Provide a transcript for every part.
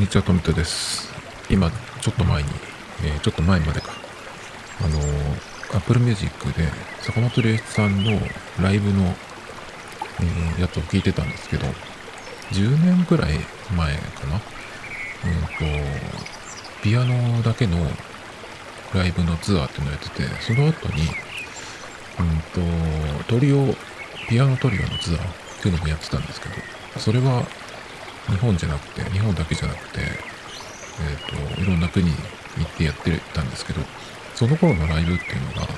にちは、富田です。今、ちょっと前に、えーちょっと前までか、あのー、Apple Music で坂本龍一さんのライブの、えーやつを聞いてたんですけど、10年くらい前かな。うんと、ピアノだけのライブのツアーっていうのをやってて、その後に、うんと、トリオ、ピアノトリオのツアーっていうのもやってたんですけど、それは日本じゃなくて、日本だけじゃなくて、えっ、と、いろんな国に行ってやってたんですけど、その頃のライブっていうのが、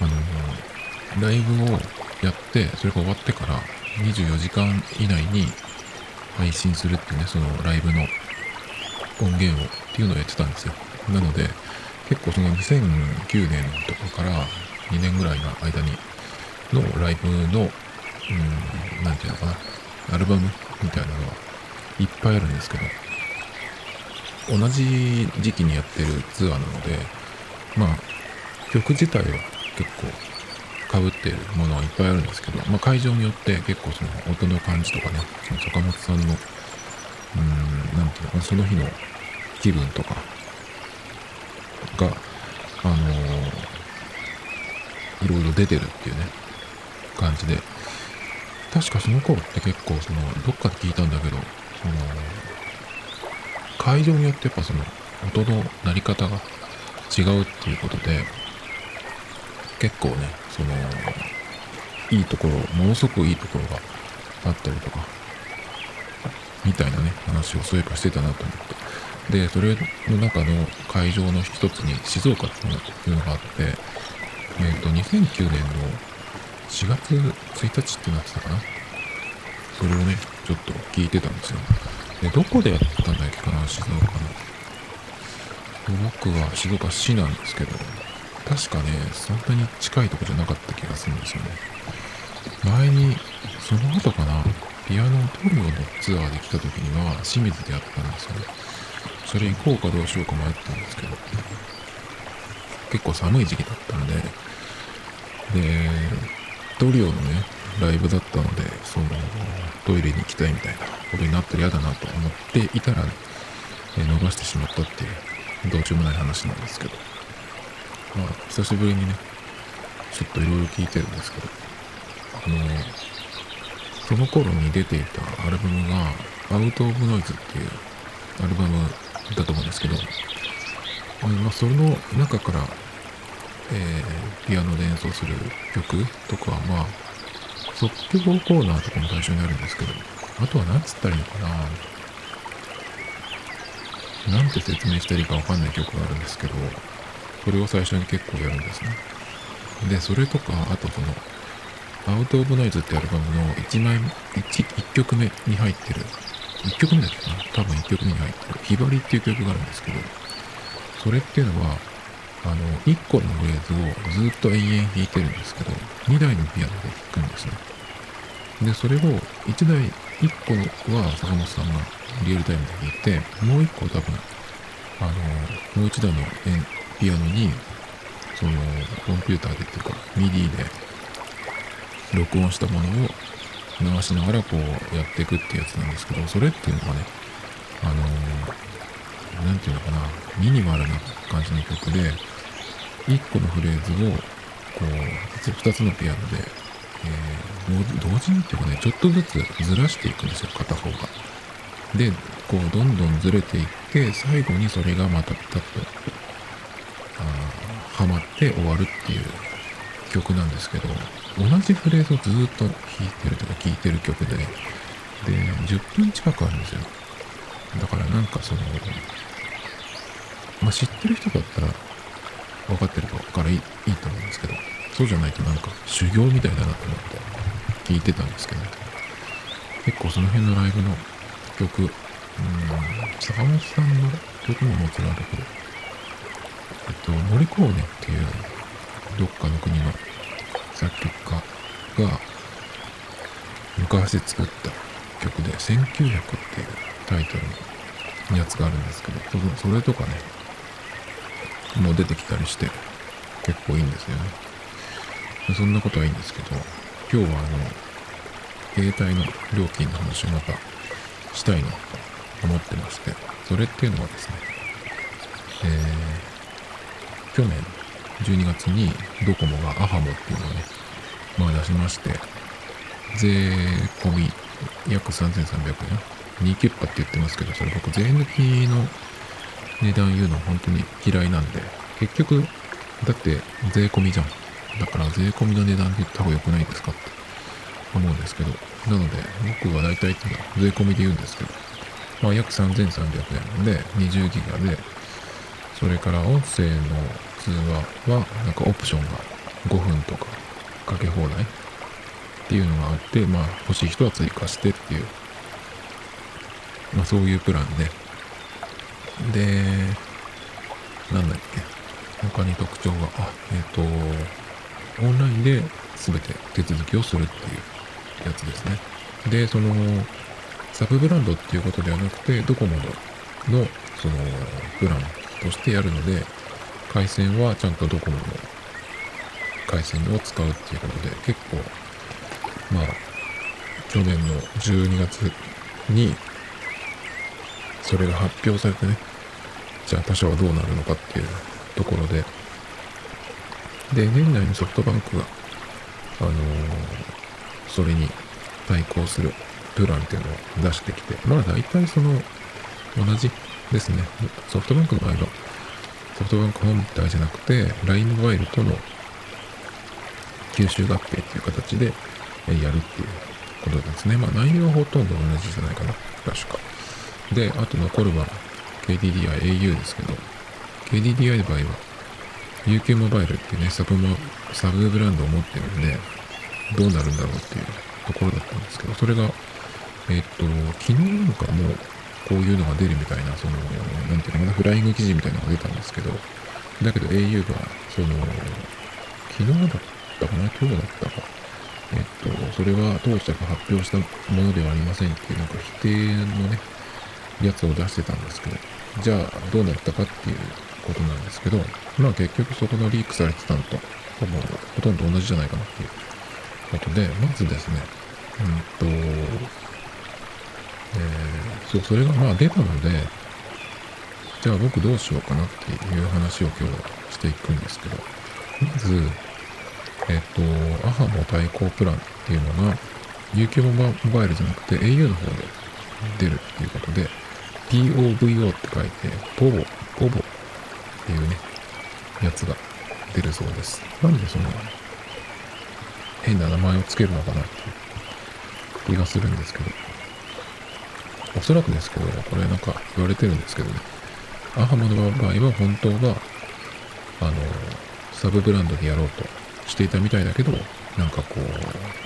あの、ライブをやって、それが終わってから24時間以内に配信するっていうね、そのライブの音源をっていうのをやってたんですよ。なので、結構その2009年とかから2年ぐらいの間にのライブの、うん、なんていうのかな、アルバムみたいなのはいっぱいあるんですけど、同じ時期にやってるツアーなので、まあ、曲自体は結構被ってるものはいっぱいあるんですけど、まあ、会場によって結構その音の感じとかね、その坂本さんの、うん、なんていうのかな、その日の気分とかが、あのーいろいろ出てるっていうね、感じで、確かその頃って結構その、どっかで聞いたんだけど、その、会場によってやっぱその、音の鳴り方が違うっていうことで、結構ね、その、いいところ、ものすごくいいところがあったりとか、みたいなね、話をそういえばしてたなと思って。で、それの中の会場の一つに静岡っていうのがあって、えっ、と、2009年の4月1日ってなってたかな？それをね、ちょっと聞いてたんですよ。で、どこでやったんだっけかな静岡の。僕は静岡市なんですけど、確かね、そんなに近いとこじゃなかった気がするんですよね。前に、その後かな、ピアノトリオのツアーで来た時には清水でやったんですよね。それ行こうかどうしようか迷ったんですけど、結構寒い時期だったんで、で、トリオのね、ライブだったので、その、トイレに行きたいみたいなことになったら嫌だなと思っていたら、え逃してしまったっていう、どうしようもない話なんですけど、まあ、久しぶりにね、ちょっといろいろ聞いてるんですけど、あの、その頃に出ていたアルバムが、アウト・オブ・ノイズっていうアルバムだと思うんですけど、まあ、その中から、えーピアノで演奏する曲とかは、まあ、即興コーナーとかも対象になるんですけど、あとは何つったらいいのかな。なんて説明したらいいかわかんない曲があるんですけど、それを最初に結構やるんですね。で、それとか、あとその、アウト・オブ・ノイズってアルバムの1枚、1, 1曲目に入ってる、1曲目だっけかな。多分1曲目に入ってる、ひばりっていう曲があるんですけど、それっていうのは、あの、1個のフレーズをずっと永遠弾いてるんですけど、2台のピアノで弾くんですね。で、それを1台、1個は坂本さんがリアルタイムで弾いて、もう1個多分、あの、もう1台のピアノに、その、コンピューターでっていうか、MIDI で録音したものを流しながらこうやっていくってやつなんですけど、それっていうのはね、あのなんていうのかな、ミニマルな感じの曲で、1個のフレーズを、こう、2つのピアノで、えー同時にっていうかね、ちょっとずつずらしていくんですよ、片方が。で、こう、どんどんずれていって、最後にそれがまたピタッと、あはまって終わるっていう曲なんですけど、同じフレーズをずっと弾いてるとか聴いてる曲で、で、10分近くあるんですよ。だからなんかその、まあ、知ってる人だったら分かってるからいいいいと思うんですけど、そうじゃないとなんか修行みたいだなと思って聞いてたんですけど、結構その辺のライブの曲、うん、坂本さんの曲ももちろんあるけど、えっと、モリコーネっていうどっかの国の作曲家が昔作った曲で1900っていうタイトルのやつがあるんですけど、それとかね、も出てきたりして結構いいんですよね。そんなことはいいんですけど、今日はあの、携帯の料金の話をまたしたいなと思ってまして、それっていうのはですね、えー、去年12月にドコモがアハモっていうのをね、まあ出しまして、税込み約3300円？2キュッパって言ってますけど、それ僕税抜きの値段言うの本当に嫌いなんで、結局、だって税込みじゃん。だから税込みの値段で言った方が良くないですかって。思うんですけど、なので僕は大体っていうのは税込みで言うんですけど、まあ約3300円で20ギガで、それから音声の通話はなんかオプションが5分とかかけ放題っていうのがあって、まあ欲しい人は追加してっていう、まあそういうプランで、で、なんだっけ、他に特徴が、あ、えっ、ー、と、オンラインで全て手続きをするっていうやつですね。で、その、サブブランドっていうことではなくて、ドコモの、のその、プランとしてやるので、回線はちゃんとドコモの回線を使うっていうことで、結構、まあ、去年の12月に、それが発表されてね、じゃあ他社はどうなるのかっていうところで、で、年内にソフトバンクが、あのー、それに対抗するプランっていうのを出してきて、まあ大体その、同じですね。ソフトバンクの場合は、ソフトバンク本体じゃなくて、LINE モバイルとの吸収合併っていう形でやるっていうことですね。まあ内容はほとんど同じじゃないかな。確か。で、あと残るは KDDI、au ですけど、KDDI の場合は UQ モバイルっていうね、サブも、サブブランドを持ってるんで、どうなるんだろうっていうところだったんですけど、それが、えっ、と、昨日なんかもう、こういうのが出るみたいな、その、なんていうのかな、フライング記事みたいなのが出たんですけど、だけど au が、その、昨日だったかな、今日だったか、えっと、それは当社が発表したものではありませんっていう、なんか否定のね、やつを出してたんですけど、じゃあどうなったかっていうことなんですけど、まあ結局そこのリークされてたのと、ほぼほとんど同じじゃないかなっていう。ことで、まずですね、うんと、えー、そう、それがまあ出たので、じゃあ僕どうしようかなっていう話を今日していくんですけど、まず、えっ、ー、と、アハモ対抗プランっていうのが、UQ モバイルじゃなくて au の方で出るっていうことで、POVO って書いて、ポボ、ポボっていうね、やつが出るそうです。なんでその、変な名前を付けるのかなっていう気がするんですけど、おそらくですけど、これなんか言われてるんですけどね、アハマの場合は本当は、あの、サブブランドでやろうとしていたみたいだけど、なんかこう、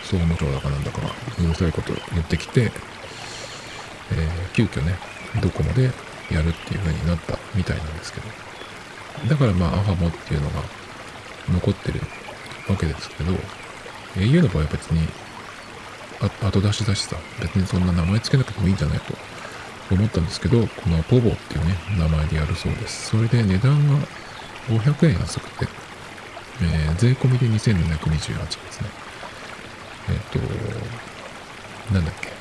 総務省だかなんだかがうるさいこと言ってきて、えー、急遽ね、ドコモでやるっていう風になったみたいなんですけど、だからまあ、アファモっていうのが残ってるわけですけど、au の場合は別に、後出しだしさ、別にそんな名前つけなくてもいいんじゃないと思ったんですけど、このポボっていうね、名前でやるそうです。それで値段が500円安くて、えー、税込みで2728円ですね。えっ、ー、と、なんだっけ。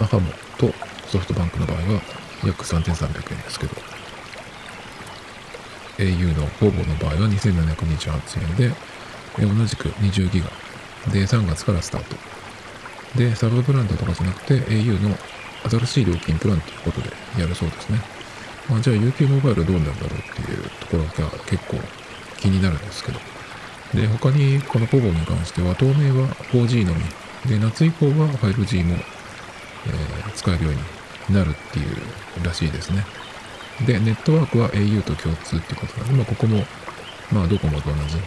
アファモとソフトバンクの場合は約3300円ですけど、au のほぼの場合は2728円で、同じく20ギガで3月からスタート。で、サブブランドとかじゃなくて au の新しい料金プランということでやるそうですね。まあ、じゃあ UQ モバイルどうなんだろうっていうところが結構気になるんですけど。で、他にこのポボに関しては当面は 4G のみ。で、夏以降は 5G も、え、使えるようになるっていうらしいですね。で、ネットワークは au と共通ってことなので、まあ、ここも、まあ、ドコモと同じ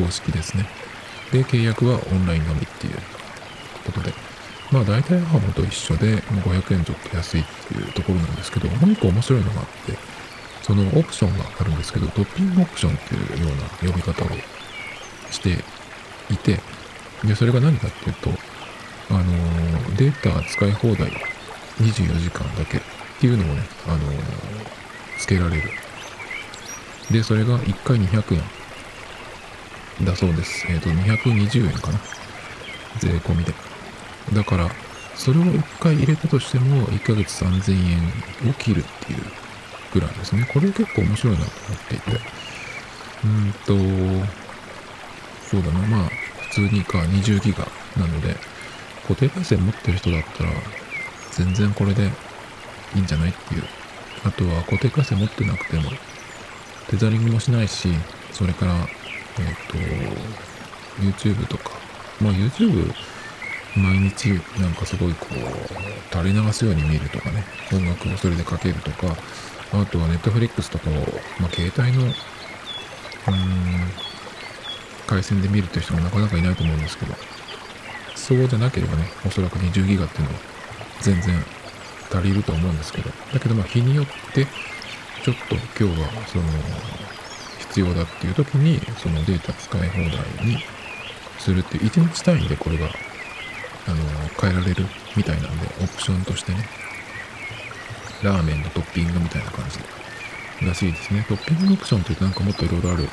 方式ですね。で、契約はオンラインのみっていうことで、まあ、大体ハモと一緒で、500円ちょっと安いっていうところなんですけど、もう一個面白いのがあって、そのオプションがあるんですけど、トッピングオプションっていうような呼び方をしていて、で、それが何かっていうと、あの、データ使い放題24時間だけっていうのをね、あのー、つけられる。で、それが1回200円だそうです。えっ、ー、と、220円かな。税込みで。だから、それを1回入れたとしても、1ヶ月3000円を切るっていうプランですね。これ結構面白いなと思っていて。うんと、そうだな、まあ、普通にか20ギガなので、固定回線持ってる人だったら、全然これでいいんじゃないっていう。あとは固定回線持ってなくても、テザリングもしないし、それから、えっ、と、YouTube とか、まあ YouTube、毎日なんかすごいこう、垂れ流すように見るとかね、音楽をそれでかけるとか、あとは Netflix とかを、まあ携帯の、うーん、回線で見るという人もなかなかいないと思うんですけど、そうじゃなければね、おそらく20ギガっていうのは全然足りると思うんですけど、だけどまあ日によって、ちょっと今日はその必要だっていう時にそのデータ使い放題にするっていう1日単位でこれがあの変えられるみたいなんでオプションとしてねラーメンのトッピングみたいな感じらしいですね。トッピングオプションって言うとなんかもっといろいろある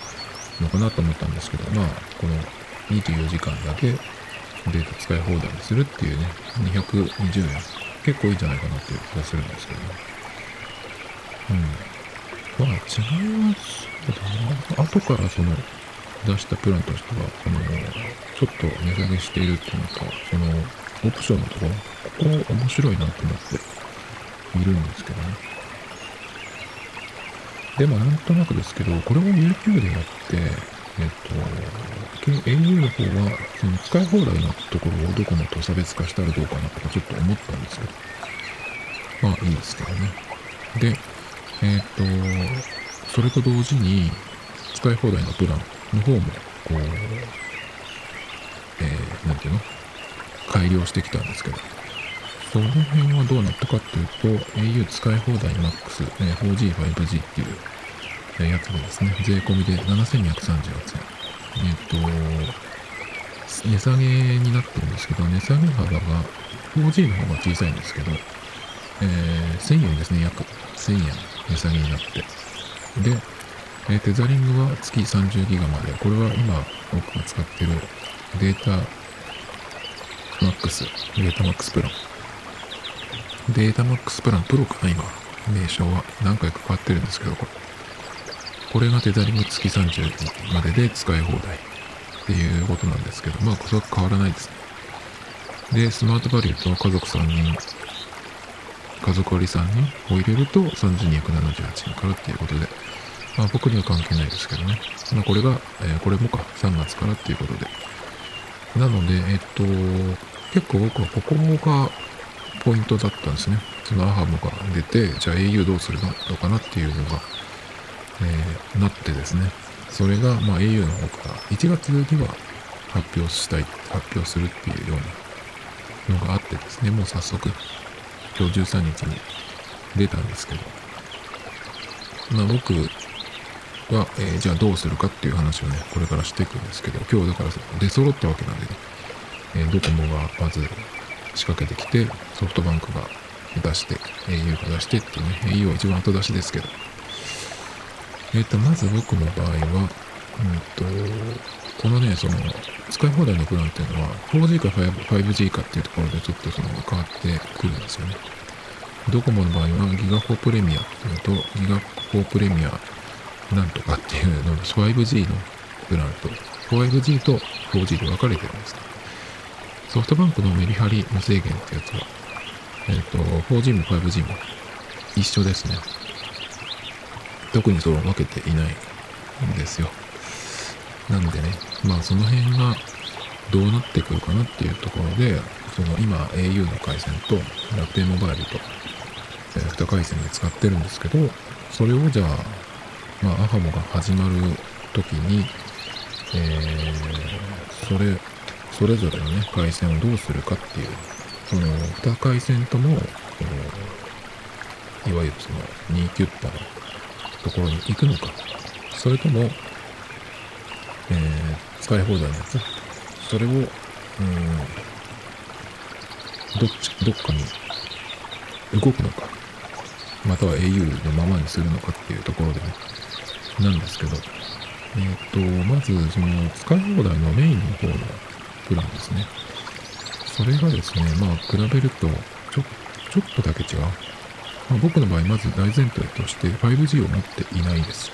のかなと思ったんですけどまあこの24時間だけデータ使い放題にするっていうね220円結構いいんじゃないかなっていう気がするんですけどねうんまあ違いはそうだな。後からその出したプランとしては、その、ちょっと値下げしているっていうのか、その、オプションのところ、ここ面白いなと思っているんですけどね。でもなんとなくですけど、これを YouTube でやって、えっと、au の方は、その使い放題のところをドコモと差別化したらどうかなとかちょっと思ったんですけど、まあいいですけどね。で、えっ、と、それと同時に、使い放題のプランの方も、こう、えー、なんていうの？改良してきたんですけど、その辺はどうなったかっていうと、au 使い放題 MAX、え 4G、5G っていうやつでですね、税込みで7238円。えっ、と、値下げになってるんですけど、値下げ幅が 4G の方が小さいんですけど、えー、1000円ですね、約1000円。値下げになって。で、えー、テザリングは月30ギガまで。これは今僕が使ってるデータマックス、データマックスプラン。データマックスプランプロかな今。名称は何回か変わってるんですけど、これ。これがテザリング月30までで使い放題っていうことなんですけど、まあ、それは変わらないですね。で、スマートバリューと家族3人家族割さんを入れると3278円からっていうことで、まあ僕には関係ないですけどね。まあこれが、えー、これもか、3月からっていうことで。なので、えっと、結構僕はここがポイントだったんですね。そのアハモが出て、じゃあ au どうするの？かなっていうのが、えー、なってですね。それが、まあ au の方から1月には発表したい、発表するっていうようなのがあってですね、もう早速、今日13日に出たんですけど、まあ僕は、えー、じゃあどうするかっていう話をね、これからしていくんですけど、今日だから出揃ったわけなんでね、えー、ドコモがまず仕掛けてきて、ソフトバンクが出して、au が出してっていうね、au は一番後出しですけど、えっ、ー、と、まず僕の場合は、うんと、このね、その、使い放題のプランっていうのは、4G か 5G かっていうところでちょっとその変わってくるんですよね。ドコモの場合は、ギガ4プレミアっていうのと、ギガ4プレミアなんとかっていうの 5G のプランと、5G と 4G で分かれてるんですね。ソフトバンクのメリハリ無制限ってやつは、えっ、ー、と、4G も 5G も一緒ですね。特にその分けていないんですよ。なんでね、まあその辺がどうなってくるかなっていうところで、その今 au の回線と楽天モバイルと、2回線で使ってるんですけど、それをじゃあ、まあアハモが始まる時に、えー、それ、それぞれのね、回線をどうするかっていう、その2回線とも、いわゆるその2キュッパのところに行くのか、それとも、えー、使い放題のやつ？それを、うん、どっち、どっかに動くのか、または au のままにするのかっていうところでね、なんですけど、えっ、ー、と、まず、その、使い放題のメインの方のプランですね。それがですね、まあ、比べると、ちょ、ちょっとだけ違う。まあ、僕の場合、まず大前提として 5G を持っていないです。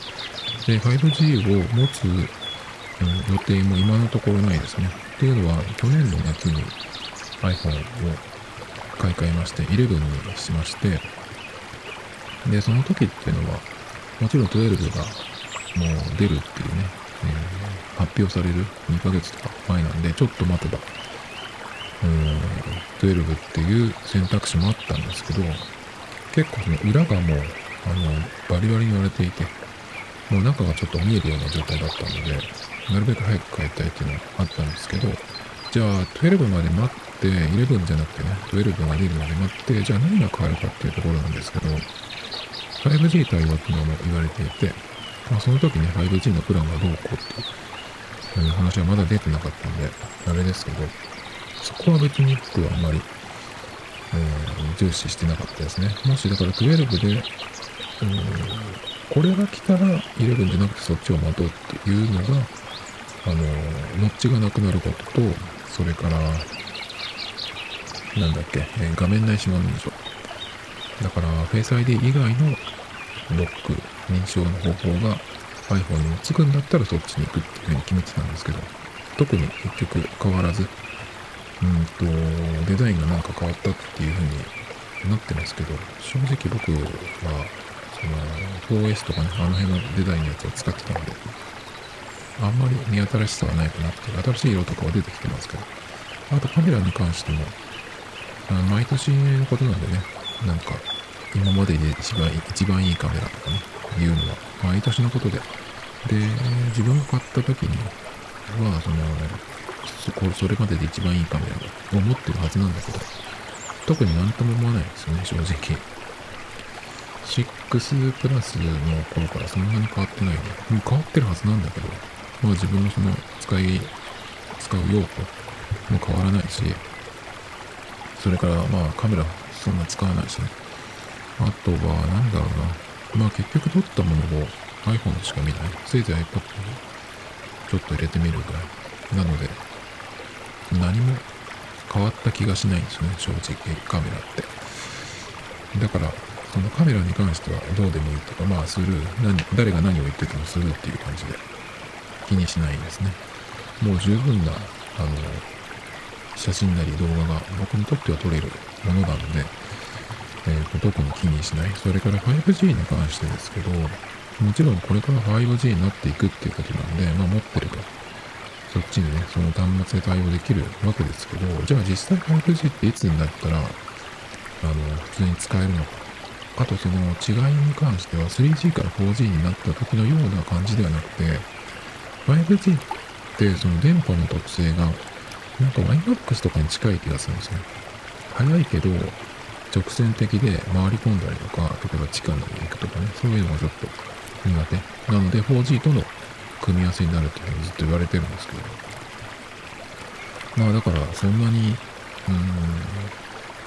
で、5G を持つ、うん、予定も今のところないですね。っていうのは、去年の夏に iPhone を買い替えまして、11にしまして、で、その時っていうのは、もちろん12がもう出るっていうね、えー、発表される2ヶ月とか前なんで、ちょっと待てば、うん、12っていう選択肢もあったんですけど、結構その裏がもう、あの、バリバリに割れていて、もう中がちょっと見えるような状態だったので、なるべく早く帰りたいっていうのがあったんですけど、じゃあ12まで待って、11じゃなくてね、12が出るまで待って、じゃあ何が変わるかっていうところなんですけど、5G 対応っていうのも言われていて、まあ、その時に 5G のプランがどうこうっていう話はまだ出てなかったんで、あれですけど、そこは別に僕はあまり、えー、重視してなかったですね。もしだから12で、うん、これが来たら11じゃなくてそっちを待とうっていうのが、あの、ノッチがなくなることと、それから、なんだっけ、えー、画面内指紋認証。だから、Face ID 以外のロック、認証の方法が iPhone につくんだったらそっちに行くっていうふうに決めてたんですけど、特に結局変わらず、うんと、デザインがなんか変わったっていうふうになってますけど、正直僕は、その、4S とかね、あの辺のデザインのやつを使ってたので、あんまり見新しさはないかなっていう、新しい色とかは出てきてますけど、あとカメラに関しても、あ毎年のことなんでね、なんか、今までで一番一番いいカメラとかね、いうのは毎年のことで。で、自分が買った時には、その、そこ、それまでで一番いいカメラを持ってるはずなんだけど、特になんとも思わないですよね、正直。6プラスの頃からそんなに変わってないね。もう変わってるはずなんだけど、まあ自分のその使い、使う用途も変わらないし、それからまあカメラそんな使わないしね。あとは、なんだろうな。まあ結局撮ったものを iPhone しか見ない。せいぜい iPod にちょっと入れてみるぐらい。なので、何も変わった気がしないんですよね、正直、カメラって。だから、そのカメラに関してはどうでもいいとか、まあスルー、何、誰が何を言っててもスルーっていう感じで気にしないですね。もう十分な、あの、写真なり動画が僕にとっては撮れるものなので、えーと、特に気にしない。それから 5G に関してですけど、もちろんこれから 5G になっていくっていうことなんで、まあ持ってれば、そっちにね、その端末で対応できるわけですけど、じゃあ実際 5G っていつになったら、あの、普通に使えるのか。あとその違いに関しては 3G から 4G になった時のような感じではなくて、5G ってその電波の特性が、なんか YMAX とかに近い気がするんですね。早いけど、直線的で回り込んだりとか、例えば地下に行くとかね、そういうのがちょっと苦手。なので 4G との組み合わせになるっていうのずっと言われてるんですけど。まあだからそんなに、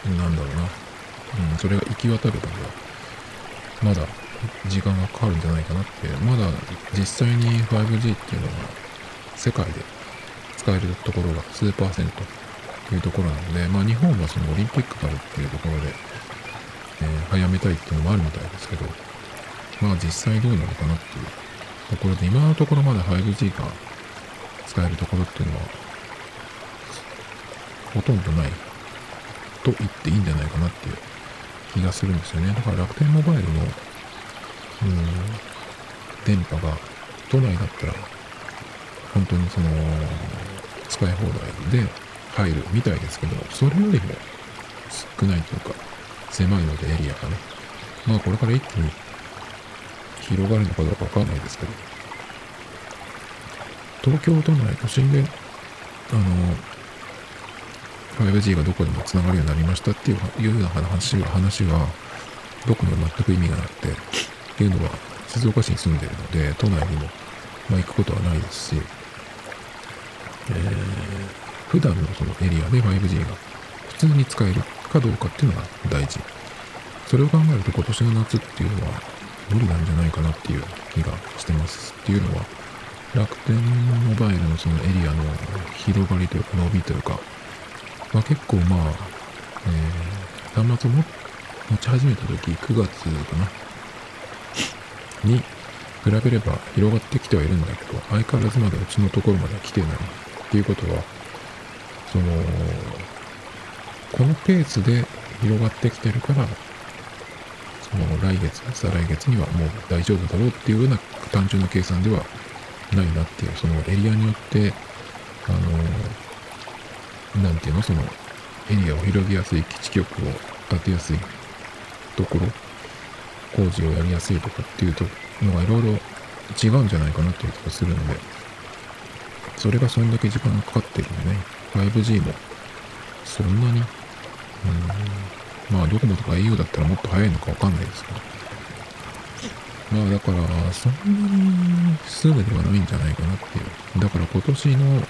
うん、なんだろうな。うん、それが行き渡るまでは、まだ時間がかかるんじゃないかなって、まだ実際に 5G っていうのは世界で使えるところが数パーセントというところなので、まあ日本はそのオリンピックからっていうところで、えー、早めたいっていうのもあるみたいですけど、まあ実際どうなのかなっていうところで、今のところまだ 5G が使えるところっていうのは、ほとんどないと言っていいんじゃないかなっていう気がするんですよね。だから楽天モバイルの、うん、電波が都内だったら、本当にその、使い放題で入るみたいですけど、それよりも少ないというか、狭いのでエリアがね。まあこれから一気に広がるのかどうかわかんないですけど、東京都内都心で、あの、5G がどこでも繋がるようになりましたっていういうような話は、話は、僕には全く意味がなくて、っていうのは、静岡市に住んでるので、都内にも、まあ、行くことはないですし、えー普段のそのエリアで 5G が普通に使えるかどうかっていうのが大事。それを考えると今年の夏っていうのは無理なんじゃないかなっていう気がしてます。っていうのは楽天モバイルのそのエリアの広がりというか伸びというか、まあ、結構まあ、えー、端末を持ち始めた時、9月かな、に比べれば広がってきてはいるんだけど、相変わらずまだうちのところまで来てない。っていうことは、その、このペースで広がってきてるから、その来月、再来月にはもう大丈夫だろうっていうような単純な計算ではないなっていう、そのエリアによって、あの、なんていうの、そのエリアを広げやすい基地局を当てやすいところ、工事をやりやすいとかっていうのがいろいろ違うんじゃないかなっていう気がするので、それがそんだけ時間がかかってるんでね、5G もそんなに、うん、まあドコモとか au だったらもっと早いのかわかんないですけど、まあだから、そんなにすぐではないんじゃないかなっていう。だから今年の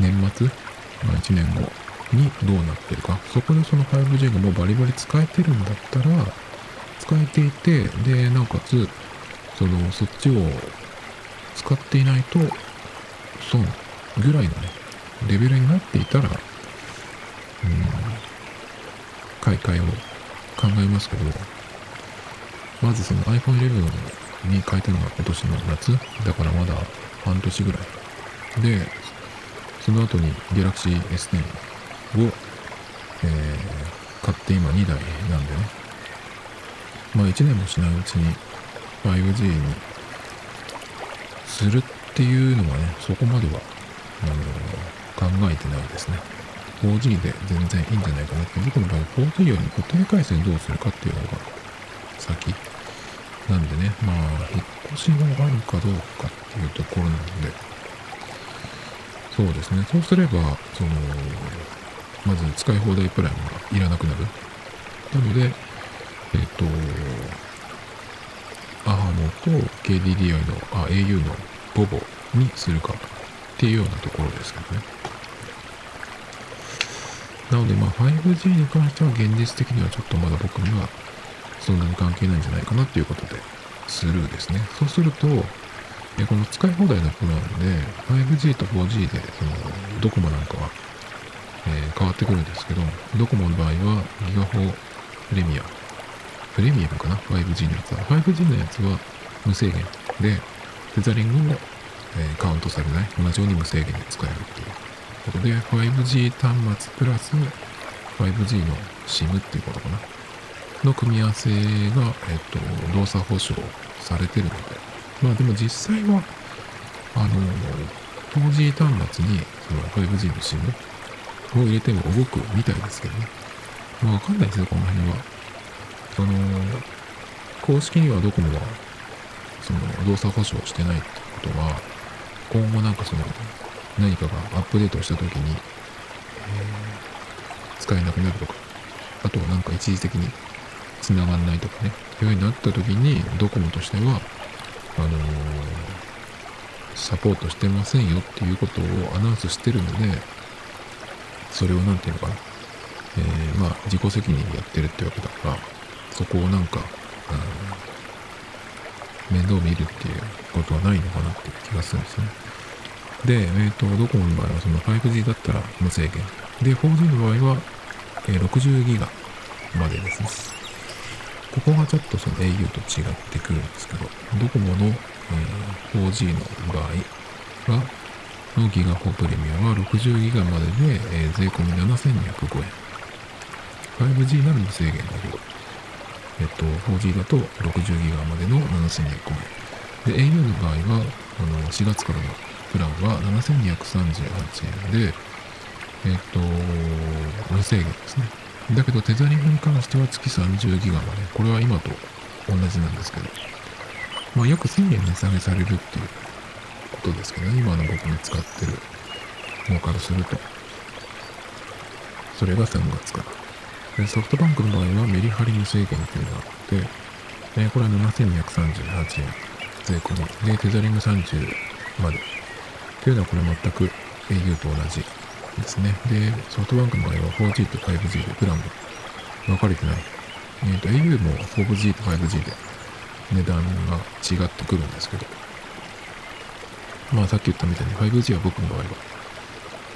年末、まあ1年後にどうなってるか。そこでその 5G がもうバリバリ使えてるんだったら、使えていて、で、なおかつ、その、そっちを使っていないと、損ぐらいのね、レベルになっていたら、うん、買い替えを考えますけど、まずその iPhone 11に変えたのが今年の夏？だからまだ半年ぐらい。で、その後に Galaxy S10 を、えー、買って今2台なんでね。まあ1年もしないうちに 5G にするっていうのはね、そこまでは、あの、考えてないですね。4G で全然いいんじゃないかなって、僕の場合 4G より固定回線どうするかっていうのが先。なんでね、まあ、引っ越しがあるかどうかっていうところなので、そうですね。そうすれば、その、まず使い放題プランがいらなくなる。なので、えっ、と、アハモと KDDI の、あ、au のボボにするかっていうようなところですけどね。なので、まあ 5G に関しては現実的にはちょっとまだ僕にはそんなに関係ないんじゃないかなっていうことで、スルーですね。そうすると、えこの使い放題のプランで、5G と 4G で、その、ドコモなんかは、えー、変わってくるんですけど、ドコモの場合は、ギガホプレミア、プレミアムかな ?5G のやつは。5G のやつは無制限で、テザリングも、えー、カウントされない。同じように無制限で使えるっていうことで、5G 端末プラス 5G の SIM ってい。うことかな。の組み合わせが、えっと、動作保証されてるので、まあでも実際は、あの、4G 端末にその 5G の SIM を入れても動くみたい。ですけどね。まあわかんない。ですよ、この辺は。その、公式にはドコモは、その動作保証してない。ってことは、今後なんかその、何かがアップデートした時に、使えなくなるとか、あとはなんか一時的に繋がんないとかね、いうようになった時に、ドコモとしては、あのー、サポートしてませんよっていうことをアナウンスしてるので、それを何て言うのかな、えー、まあ、自己責任でやってるってわけだから、そこをなんか、うん、面倒見るっていうことはないのかなっていう気がするんですね。で、えっ、ー、と、ドコモの場合はその 5G だったら無制限。で、4G の場合は、えー、60ギガまでですね。ここがちょっとその au と違ってくるんですけど、ドコモの、えー、4G の場合は、のギガホプレミアは60ギガまでで、えー、税込み7205円。5G なら無制限だけど、えっと、4G だと60ギガまでの7205円。で、au の場合は、あの、4月からのプランは7238円で、えっと、無制限ですね。だけどテザリングに関しては月30ギガまで。これは今と同じなんですけど。まあ約1000円値下げされるっていうことですけどね。今の僕に使ってるものからすると。それが3月から。でソフトバンクの場合はメリハリ無制限っていうのがあって、えこれは7238円税込み。で、テザリング30まで。というのはこれ全く au と同じですね。で、ソフトバンクの場合は 4G と 5G でプランが分かれてない。えっ、ー、と、au も 4G と 5G で値段が違ってくるんですけど、まあさっき言ったみたいに 5G は僕の場合は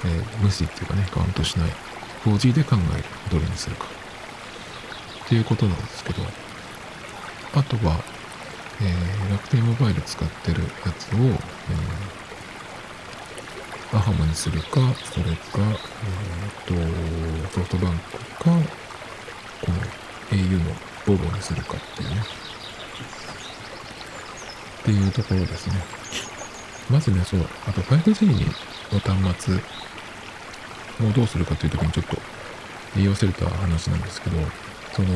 えー、無視っていうかね、カウントしない。4G で考える。どれにするか。っていうことなんですけど、あとは、えー、楽天モバイル使ってるやつを、えー、アハモにするか、それか、えー、と、ソフトバンクか、この au のボロにするかっていうね。っていうところですね。まずね、そう、あと 5G の端末をどうするかというときにちょっと言い忘れた話なんですけど、その、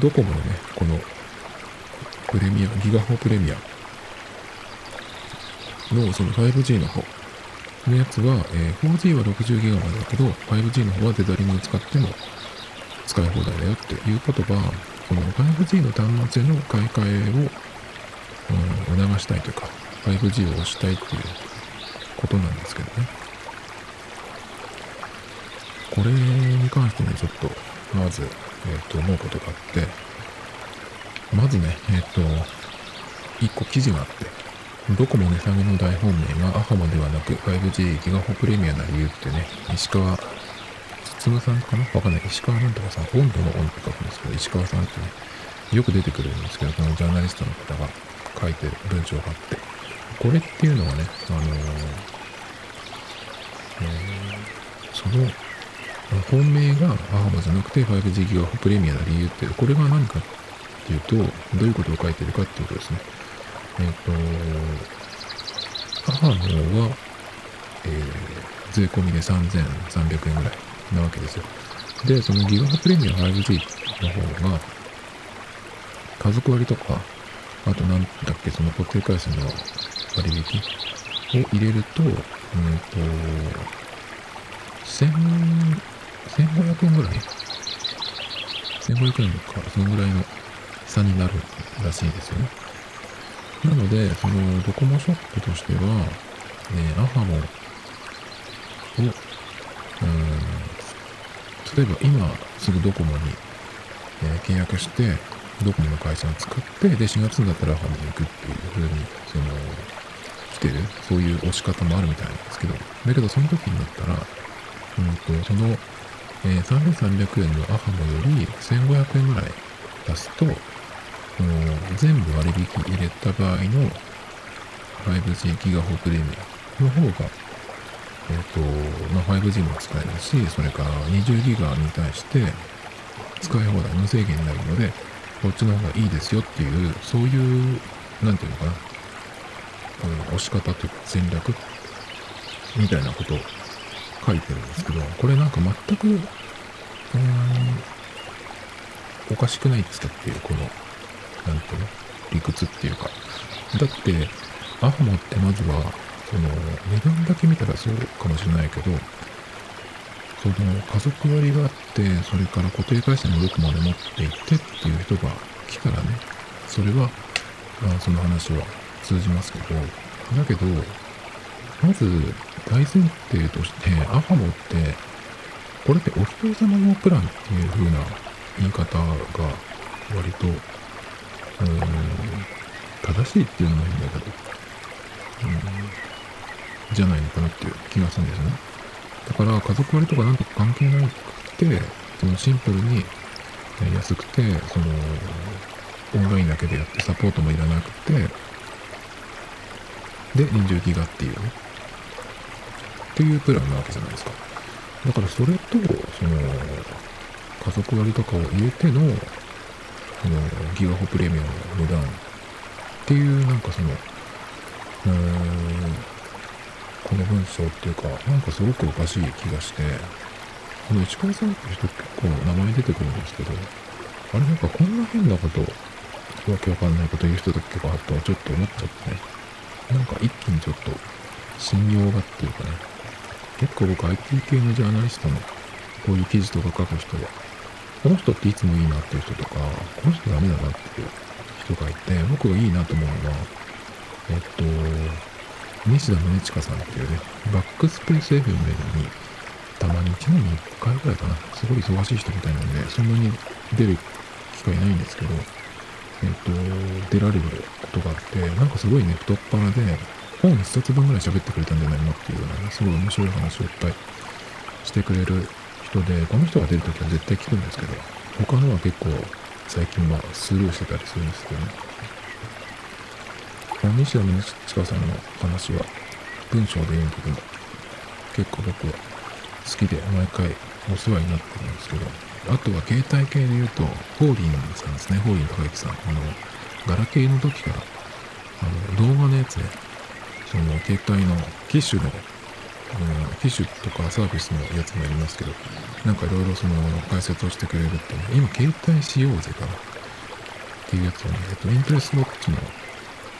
ドコモのね、このプレミア、ギガホプレミアのその 5G の方のやつは、えー、4G は60ギガまでだけど、5G の方はデザリング使っても使い放題だよっていうことは、この 5G の端末への買い替えを、うん、促したいというか、5G を押したいっていうことなんですけどね。これに関してね、ちょっと、まず、えっ、ー、と、思うことがあって、まずね、えっ、ー、と、一個記事があって、どこも値下げの大本命がアハマではなく 5G ギガホプレミアな理由ってね、石川つむさんかな？わかんない。石川なんとかさん、温度の温って書くんですけど、石川さんってね、よく出てくるんですけど、このジャーナリストの方が書いてる文章があって、これっていうのはね、あのー、えー、その、本命がアハマじゃなくて 5G ギガホプレミアな理由って、これが何かっていうと、どういうことを書いてるかっていうことですね。えっ、ー、と、アハモは、えー、税込みで3300円ぐらい。なわけですよ。で、そのギガハプレミアム 5G の方が、家族割とか、あとなんだっけ、その固定回線の割引を入れると、うんと、千、1500円ぐらい ?1500 円か、そのぐらいの差になるらしいですよね。なので、そのドコモショップとしては、ね、アハモを、うん、例えば今すぐドコモに、えー、契約して、ドコモの回線を使って、で、4月になったらアハムに行くっていう風に、その、来てる、そういう押し方もあるみたいなんですけど、だけどその時になったら、うんと、その、えー、3300円のアハモより1500円ぐらい出すと、全部割引入れた場合の 5G ギガホプレミアの方がえっ、と、まあ、5G も使えるし、それから20ギガに対して使い放題無制限になるので、こっちの方がいいですよっていう、そういう、なんていうのかな、うん、押し方というか戦略みたいなことを書いてるんですけど、これなんか全く、うん、おかしくないっつったっていう、この、なんていうの、理屈っていうか。だって、アホモってまずは、その値段だけ見たらそうかもしれないけど、その家族割があって、それから固定回線もどこまで持っていってっていう人が来たらね、それは、まあその話は通じますけど、だけど、まず大前提として、アファモって、これってお人様用プランっていう風な言い方が割と、うん、正しいっていうのもいいだけど、うんじゃないのかなっていう気がするんですよね。だから家族割とかなんとか関係なくて、そのシンプルに安くて、その、オンラインだけでやってサポートもいらなくて、で、20ギガっていうね。っていうプランなわけじゃないですか。だからそれと、その、家族割とかを入れての、の、ギガホプレミアムの値段っていう、なんかその、うーん、この文章っていうか、なんかすごくおかしい気がして、この市川さんって人結構名前出てくるんですけど、あれなんかこんな変なこと、わけわかんないこと言う人だっけかとはちょっと思っちゃってね。なんか一気にちょっと信用がっていうかね、結構僕 IT 系のジャーナリストのこういう記事とか書く人は、この人っていつもいいなっていう人とか、この人ダメだなっていう人がいて、僕がいいなと思うのは、えっと、西田宗近さんっていうね、バックスペース FM に、たまに1年に1回ぐらいかな、すごい忙しい人みたいなんで、そんなに出る機会ないんですけど、えっ、と、出られることがあって、なんかすごいね、太っ腹で、本一冊分ぐらい喋ってくれたんじゃないのっていうようなね、すごい面白い話をいっぱいしてくれる人で、この人が出るときは絶対聞くんですけど、他のは結構最近はスルーしてたりするんですけどね。西田宗近さんの話は文章で読むときも結構僕は好きで毎回お世話になってるんですけど、あとは携帯系で言うと、ホーリンさんですね、ホーリン高之さん。あの、ガラケーの時から、あの、動画のやつで、その、携帯の機種の、うん、機種とかサービスのやつもありますけど、なんかいろいろその解説をしてくれるっていうの今、携帯しようぜかなっていうやつをね、えっと、インプレスウォッチの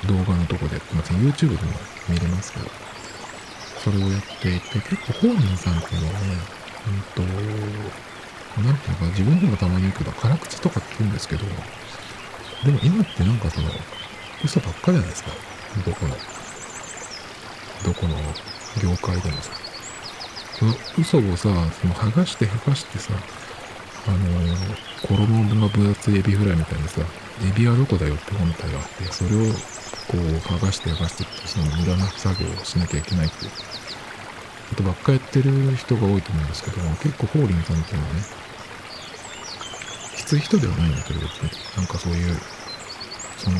動画のとこでやってます。YouTube でも見れますけど、それをやっていて、結構ホーリンさんっていうのはね、うんと、なんていうのか、自分でもたまに言うけど、辛口とかって言うんですけど、でも今ってなんかその、嘘ばっかりじゃないですか。どこの、どこの業界でもさ。その嘘をさ、その剥がして剥がしてさ、あのー、衣が分厚いエビフライみたいにさ、エビはどこだよって本体があって、それをこう剥がして剥がしてって、その無駄な作業をしなきゃいけないっていうことばっかやってる人が多いと思うんですけども、結構ホーリンさんっていうのはねき、つい人ではないんだけど、別に。なんかそういう、その、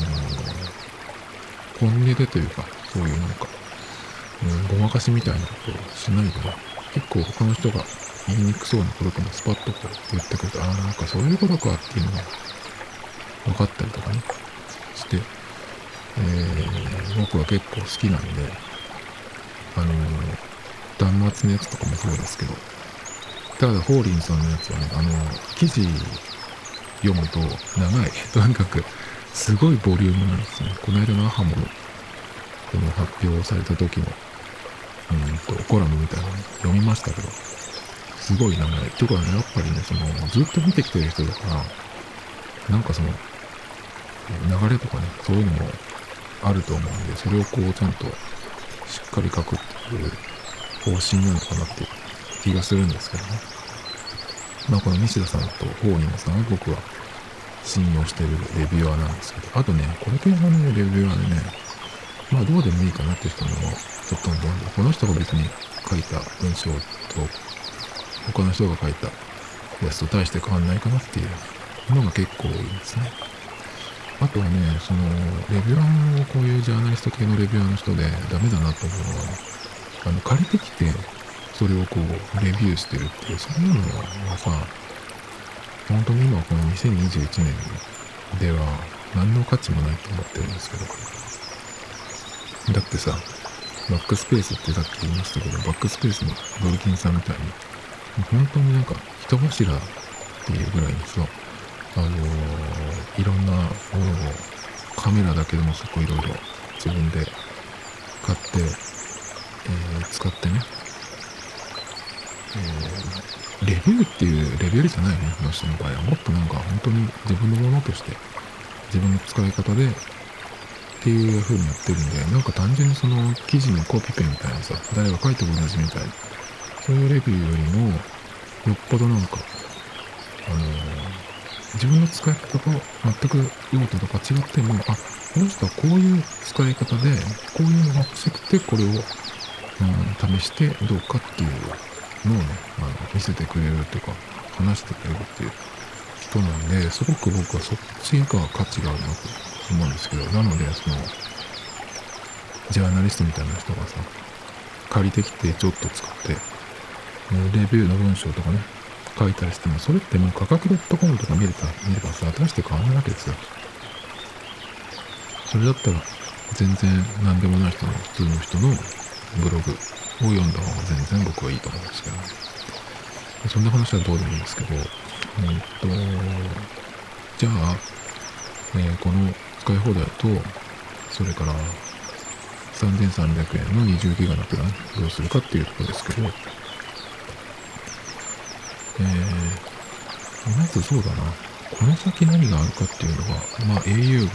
本音でというか、そういうなんか、うん、ごまかしみたいなことをしないで、結構他の人が言いにくそうなことともスパッとこう言ってくると、ああ、なんかそういうことかっていうのが分かったりとかね、して、えー、僕は結構好きなんで、あのー、断末のやつとかもそうですけど、ただ、ホーリンさんのやつはね、あの、記事読むと長い。とにかく、すごいボリュームなんですね。この間のアハモの、この発表された時の、うんと、コラムみたいなの読みましたけど、すごい長い。とかね、やっぱりね、その、ずっと見てきてる人だから、なんかその、流れとかね、そういうのもあると思うんで、それをこう、ちゃんと、しっかり書くっていう方針なのかなって気がするんですけどね。まあこの西田さんとホーニーさんは僕は信用してるレビュアーなんですけど、あとね、これ系の、レビューアーでね、まあどうでもいいかなって人もちょっとどんどん、この人が別に書いた文章と他の人が書いたやつと大して変わんないかなっていうのが結構多いですね。あとはね、その、レビュアーの、こういうジャーナリスト系のレビュアーの人でダメだなと思うのは、あの、借りてきて、それをこう、レビューしてるっていう、そんなのはさ、本当に今この2021年では何の価値もないと思ってるんですけど、だってさ、バックスペースってさっき言いましたけど、バックスペースのドルキンさんみたいに、本当になんか人柱っていうぐらいにさ、あのー、いろんなものをカメラだけでもそこいろいろ自分で買って、えー、使ってね、えー、レビューっていうレベルじゃないよね、この人の場合は。もっとなんか本当に自分のものとして、自分の使い方で、っていう風にやってるんで、なんか単純にその記事のコピペみたいなさ、誰が書いても同じみたい。な、そういうレビューよりも、よっぽどなんか、あの、自分の使い方と全く用途とか違っても、あ、この人はこういう使い方で、こういうのが欲しくて、これを、うん、試してどうかっていうのをね、あの見せてくれるとか、話してくれるっていう人なんで、すごく僕はそっちが価値があるなと。思うんですけど、なので、その、ジャーナリストみたいな人がさ、借りてきてちょっと使って、レビューの文章とかね、書いたりしても、それってもう価格 .com とか見れた、見ればさ、大して変わんないわけですよ。それだったら、全然何でもない人の普通の人のブログを読んだ方が全然僕はいいと思うんですけど、ね、そんな話はどうでもいいんですけど、えっと、じゃあ、えー、この使い放題と、それから3300円の20ギガのプランどうするかっていうところですけど、えー、まずそうだな、この先何があるかっていうのは、まあ au が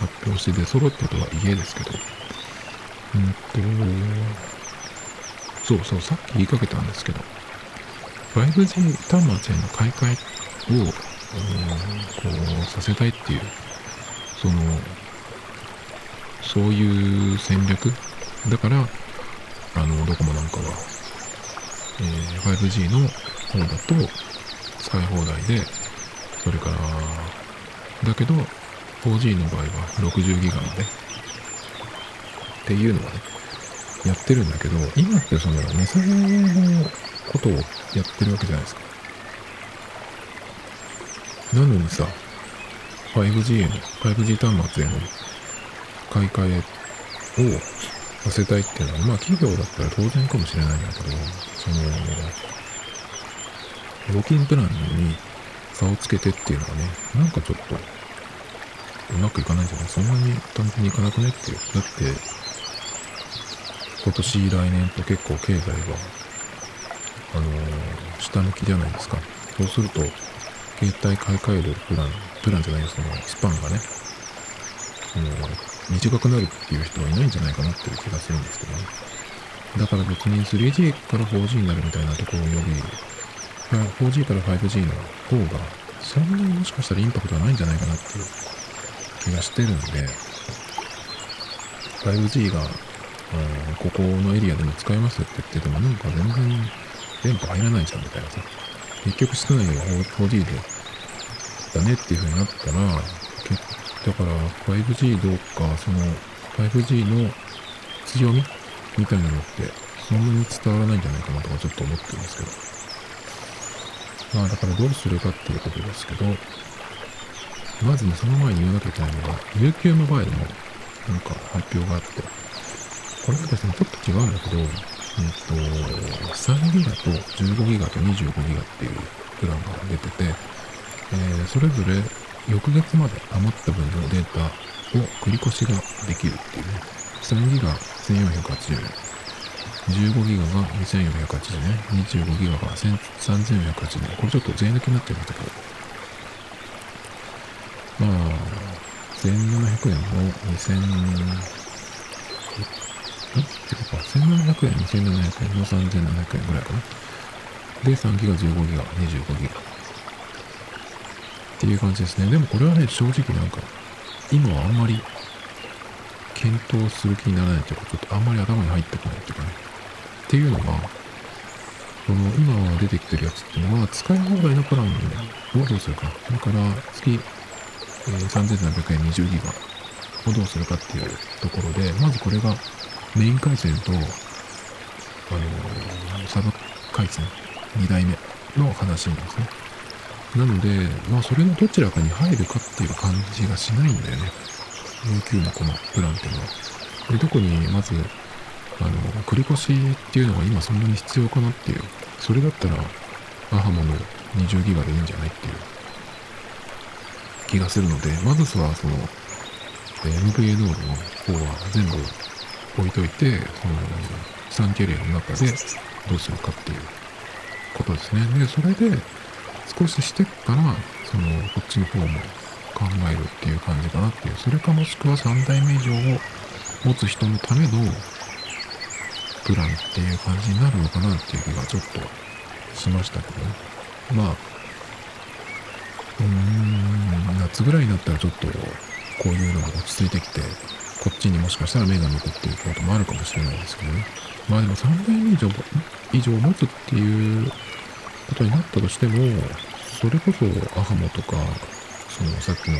発表して出揃ったとはいえですけど、うんと、そうそう、さっき言いかけたんですけど、5G 端末への買い替えを、こう、させたいっていう、その、そういう戦略？だから、あの、ドコモなんかは、えー、5G の方だと使い放題で、それから、だけど、4G の場合は60ギガまでっていうのはね、やってるんだけど、今ってその値下げのことをやってるわけじゃないですか。なのにさ、5G への、5G 端末への買い替えをさせたいっていうのは、まあ企業だったら当然かもしれないんだけど、その、料金プランに差をつけてっていうのはね、なんかちょっと、うまくいかないじゃない？そんなに単純にいかなくねっていう。だって、今年来年と結構経済が、あのー、下向きじゃないですか。そうすると、携帯買い替えるプラン、プランじゃないよ、そのスパンがね、その、短くなるっていう人はいないんじゃないかなっていう気がするんですけどね。だから別に 3G から 4G になるみたいなところより、4G から 5G の方が、そんなにもしかしたらインパクトはないんじゃないかなっていう気がしてるんで、5G がここのエリアでも使えますって言っててもなんか全然電波入らないじゃんみたいなさ。結局室内は 4G でだねっていう風になったら、だから 5G どうか、その 5G の強みみたいなのってそんなに伝わらないんじゃないかなとかちょっと思ってるんですけど。まあだからどうするかっていうことですけど、まずね、その前に言わなきゃいけないのが、UQ モバイルのなんか発表があって、これがですね、ちょっと違うんだけど、えっと、3ギガと15ギガと25ギガっていうプランが出てて、えー、それぞれ翌月まで余った分のデータを繰り越しができるっていうね。3ギガ1480円。15ギガが2480円。25ギガが3480円。これちょっと税抜きになっちゃいましたけど。まあ、1700円の2000、か、1700円、2700円の3700円ぐらいかな。で、3ギガ、15ギガ、25ギガ。っていう感じですね。でもこれはね、正直なんか、今はあんまり検討する気にならないというか、ちょっとあんまり頭に入ってこないっていうかね。っていうのが、この今出てきてるやつっていうのは、使い放題のプランをどうするか。だから、月、えー、3700円20ギガをどうするかっていうところで、まずこれがメイン回線と、あのー、サブ回線2代目の話なんですね。なので、まあそれのどちらかに入るかっていう感じがしないんだよね。UQ のこのプランっていうのは。で、特にまず、あの、繰越しっていうのが今そんなに必要かなっていう。それだったら、アハモの20ギガでいいんじゃないっていう気がするので、まずはその、MVA ノードの方は全部置いといて、その3キャリアの中でどうするかっていうことですね。で、それで少ししてから、その、こっちの方も考えるっていう感じかなっていう。それかもしくは3代目以上を持つ人のためのプランっていう感じになるのかなっていう気がちょっとしましたけどね。まあ、うーん、夏ぐらいになったらちょっとこういうのが落ち着いてきて、こっちにもしかしたら目が向くっていうこともあるかもしれないですけどね。まあでも3代目以上以上持つっていうことになったとしても、それこそアハモとか、そのさっきの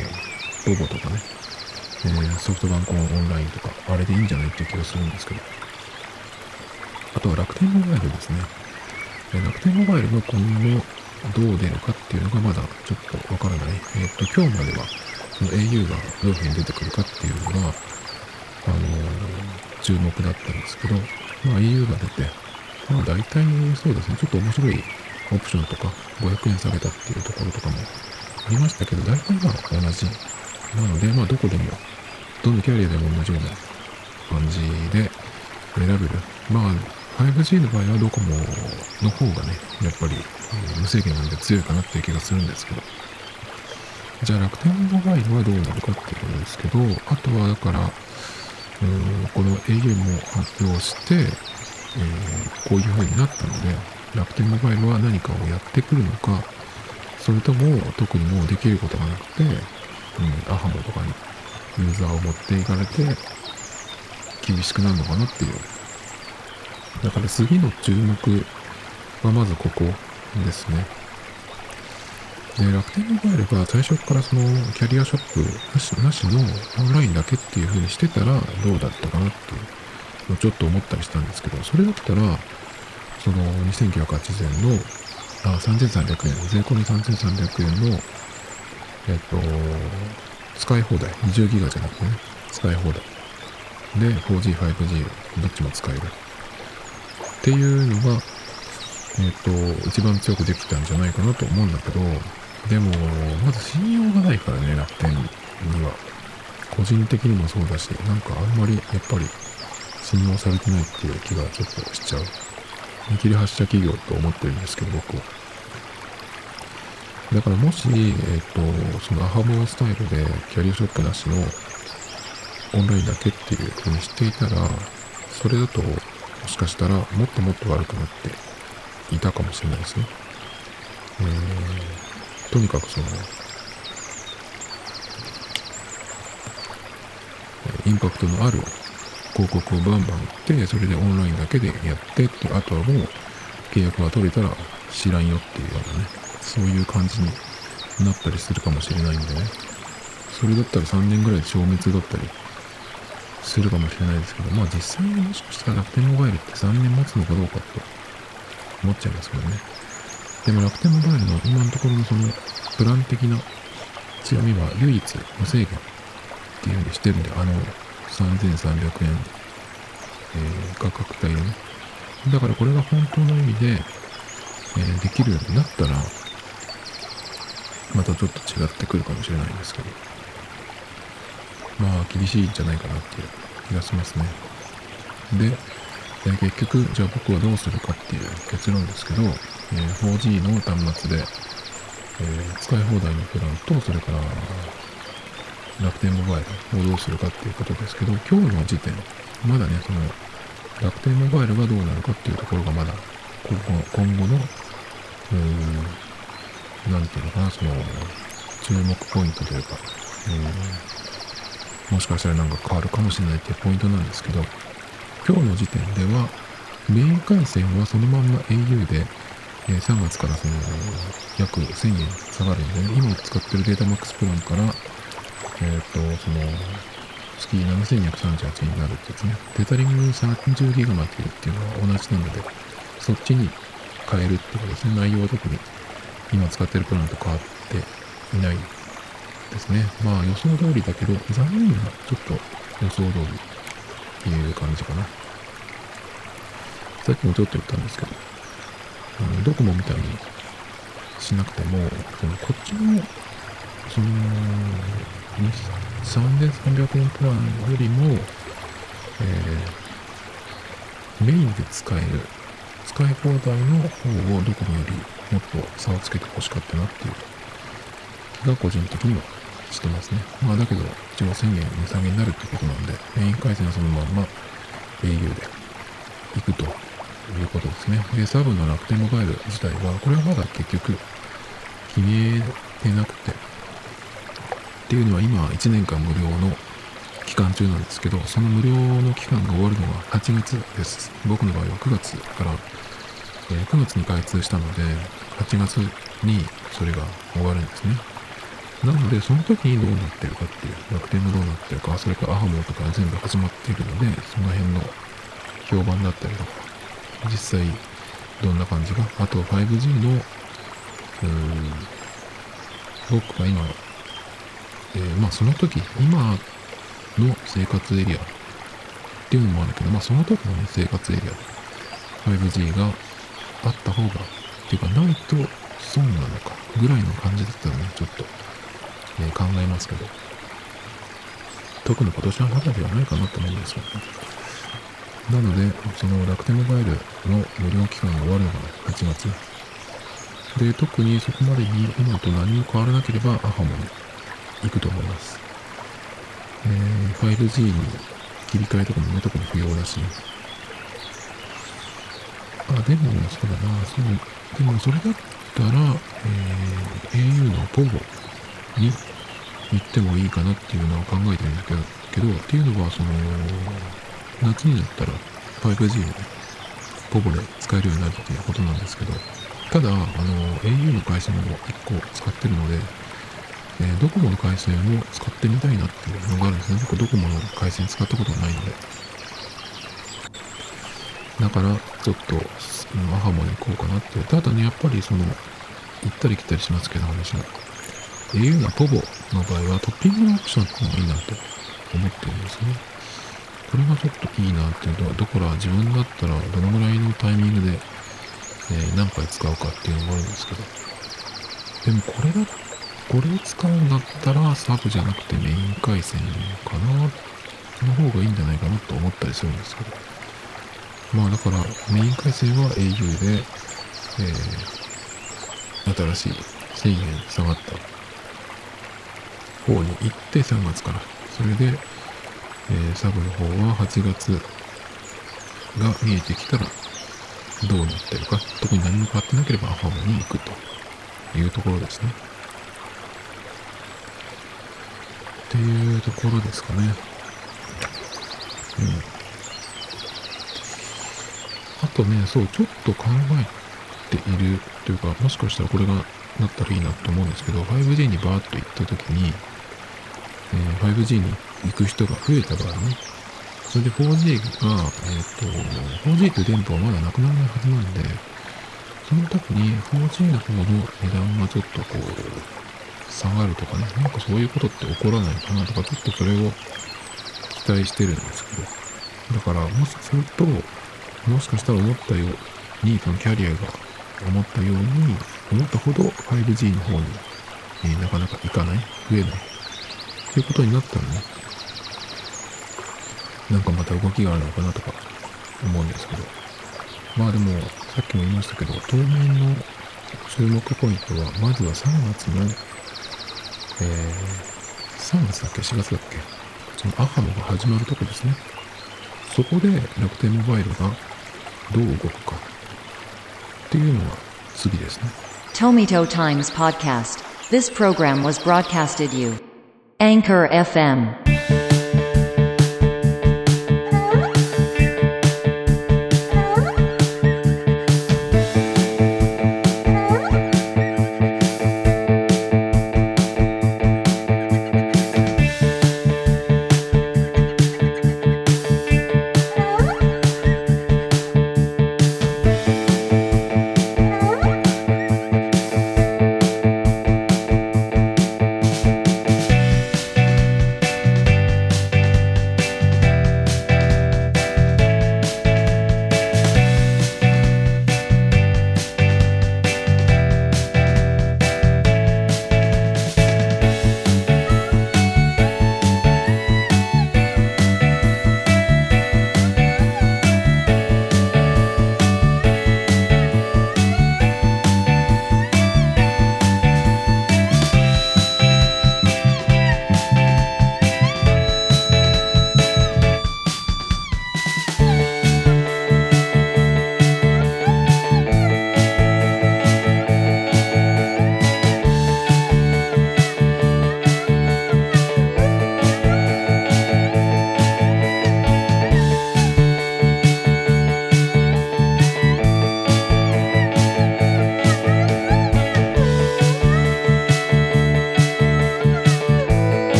ボボとかね、え、ソフトバンクオンラインとか、あれでいいんじゃないっていう気がするんですけど。あとは楽天モバイルですね。楽天モバイルの今後どう出るかっていうのがまだちょっとわからない。えっ、ー、と、今日まではその au がどういうふうに出てくるかっていうのが、あの注目だったんですけど、まあ EU が出て、まあ大体そうですね、ちょっと面白いオプションとか500円下げたっていうところとかもありましたけど、大体まあ同じ。なので、まあどこでも、どのキャリアでも同じような感じで選べる。まあ 5G の場合はドコモの方がね、やっぱり、無制限なんで強いかなっていう気がするんですけど、じゃあ楽天モバイルはどうなるかっていうことですけど、あとはだから、この au も発表して、え、こういう風になったので、楽天モバイルは何かをやってくるのか、それとも特にもうできることがなくて、うん、アハモとかにユーザーを持っていかれて、厳しくなるのかなっていう。だから次の注目はまずここですね。で、楽天モバイルが最初からそのキャリアショップなしなしのオンラインだけっていう風にしてたらどうだったかなっていうのをちょっと思ったりしたんですけど、それだったら、その2980円の、あ、3300円、税込み3300円の、えっと、使い放題、20ギガじゃなくてね、使い放題。で、4G、5G、どっちも使える。っていうのが、えっ、と、一番強くできたんじゃないかなと思うんだけど、でも、まず信用がないからね、楽天には。個人的にもそうだし、なんかあんまりやっぱり信用されてないっていう気がちょっとしちゃう。見切り発車企業と思ってるんですけど、僕は。だからもし、えっ、ー、と、そのアハモアスタイルでキャリアショップなしのオンラインだけっていう風にしていたら、それだともしかしたらもっともっと悪くなっていたかもしれないですね。えー、とにかくその、インパクトのある広告をバンバン打って、それでオンラインだけでやってって、あとはもう契約が取れたら知らんよっていうようなね、そういう感じになったりするかもしれないんでね。それだったら3年ぐらい消滅だったりするかもしれないですけど、まあ実際にもしかしたら楽天モバイルって3年持つのかどうかと思っちゃいますけどね。でも楽天モバイルの今のところのそのプラン的な強みは唯一無制限っていう風にしてるんで、あの3300円、えー、価格帯でね。だからこれが本当の意味で、えー、できるようになったら、またちょっと違ってくるかもしれないんですけど、まあ厳しいんじゃないかなっていう気がしますね。で、えー、結局、じゃあ僕はどうするかっていう結論ですけど、えー、4G の端末で、えー、使い放題のプランと、それから楽天モバイルをどうするかっていうことですけど、今日の時点、まだね、その、楽天モバイルがどうなるかっていうところがまだ、今後今後の、うーん、なんていうのかな、その、注目ポイントというか、うん、もしかしたらなんか変わるかもしれないっていうポイントなんですけど、今日の時点では、メイン回線はそのまんま au で、えー、3月からその、約1000円下がるんで、ね今使ってるデータマックスプランから、えっ、ー、と、その、月7238円になるってやつね。テザリング30ギガまでっていうのは同じなので、そっちに変えるってことですね。内容は特に今使ってるプランと変わっていないですね。まあ予想通りだけど、残念なちょっと予想通りていう感じかな。さっきもちょっと言ったんですけど、あのドコモみたいにしなくても、そのこっちの、その、3300円プランよりも、えー、メインで使える、使い放題の方をどこもよりもっと差をつけて欲しかったなっていう気が個人的にはしてますね。まあだけど、一応1000円値下げになるってことなんで、メイン回線はそのまんま au で行くということですね。で、サブの楽天モバイル自体は、これはまだ結局決めてなくて、っていうのは今1年間無料の期間中なんですけど、その無料の期間が終わるのは8月です。僕の場合は9月から、えー、9月に開通したので、8月にそれが終わるんですね。なので、その時にどうなってるかっていう、楽天がどうなってるか、それからアハモとか全部始まっているので、その辺の評判だったりとか、実際どんな感じか、あと 5G の、うーん僕が今えー、まあその時、今の生活エリアっていうのもあるけど、まあその時のね、生活エリアで 5G があった方が、っていうかないと損なのかぐらいの感じだったらね、ちょっと、え、考えますけど、特に今年はまだではないかなと思うんですよね。なので、その楽天モバイルの無料期間が終わるのが8月。で、特にそこまでに今と何も変わらなければ、アハモにいくと思います。えー、5G に切り替えとかもね、特に不要だし、あ、でも、そうだな、そう、でもそれだったら、えー、au の POVO に行ってもいいかなっていうのは考えてるんですけど、けどっていうのは、その、夏になったら 5G もポボで使えるようになるっていうことなんですけど、ただ、あの、au の回線を1個使ってるので、えー、ドコモの回線を使ってみたいなっていうのがあるんですね。僕ドコモの回線使ったことがないので。だから、ちょっと、アハモに行こうかなって。ただね、やっぱりその、行ったり来たりしますけど、話が。Au のポボの場合はトッピングのオプションっていうのがいいなと思ってるんですね。これがちょっといいなっていうのは、だから自分だったらどのぐらいのタイミングで、え、何回使うかっていうのがあるんですけど。でもこれだ、これを使うんだったらサブじゃなくてメイン回線かな、の方がいいんじゃないかなと思ったりするんですけど。まあだからメイン回線は au で、えー、新しい1000円下がった方に行って3月から。それで、えー、サブの方は8月が見えてきたらどうなってるか、特に何も変わってなければアファモに行くというところですね。っていうところですかね。うん。あとね、そう、ちょっと考えているというか、もしかしたらこれがなったらいいなと思うんですけど、5G にバーッと行った時に、え、5G に行く人が増えた場合ね、それで 4G が、えっ、と、4G とい。う電波はまだなくならない。はずなんで、その時に 4G の方の値段がちょっとこう、下がるとかね、なんかそういうことって起こらない。かなとか、ちょっとそれを期待してるんですけど、だから、もしかすると、もしかしたら思ったように、そのキャリアが思ったように、思ったほど 5G の方に、えー、なかなか行かない、増えない。いうことになったらね、なんかまた動きがあるのかなとか思うんですけど。まあでも、さっきも言いましたけど、当面の注目ポイントは、まずは3月の、えー、3月だっけ ?4 月だっけ？そのアハモが始まるとこですね。そこで楽天モバイルがどう動くかっていうのが次ですね。Tomito Times Podcast This program was broadcasted you Anchor FM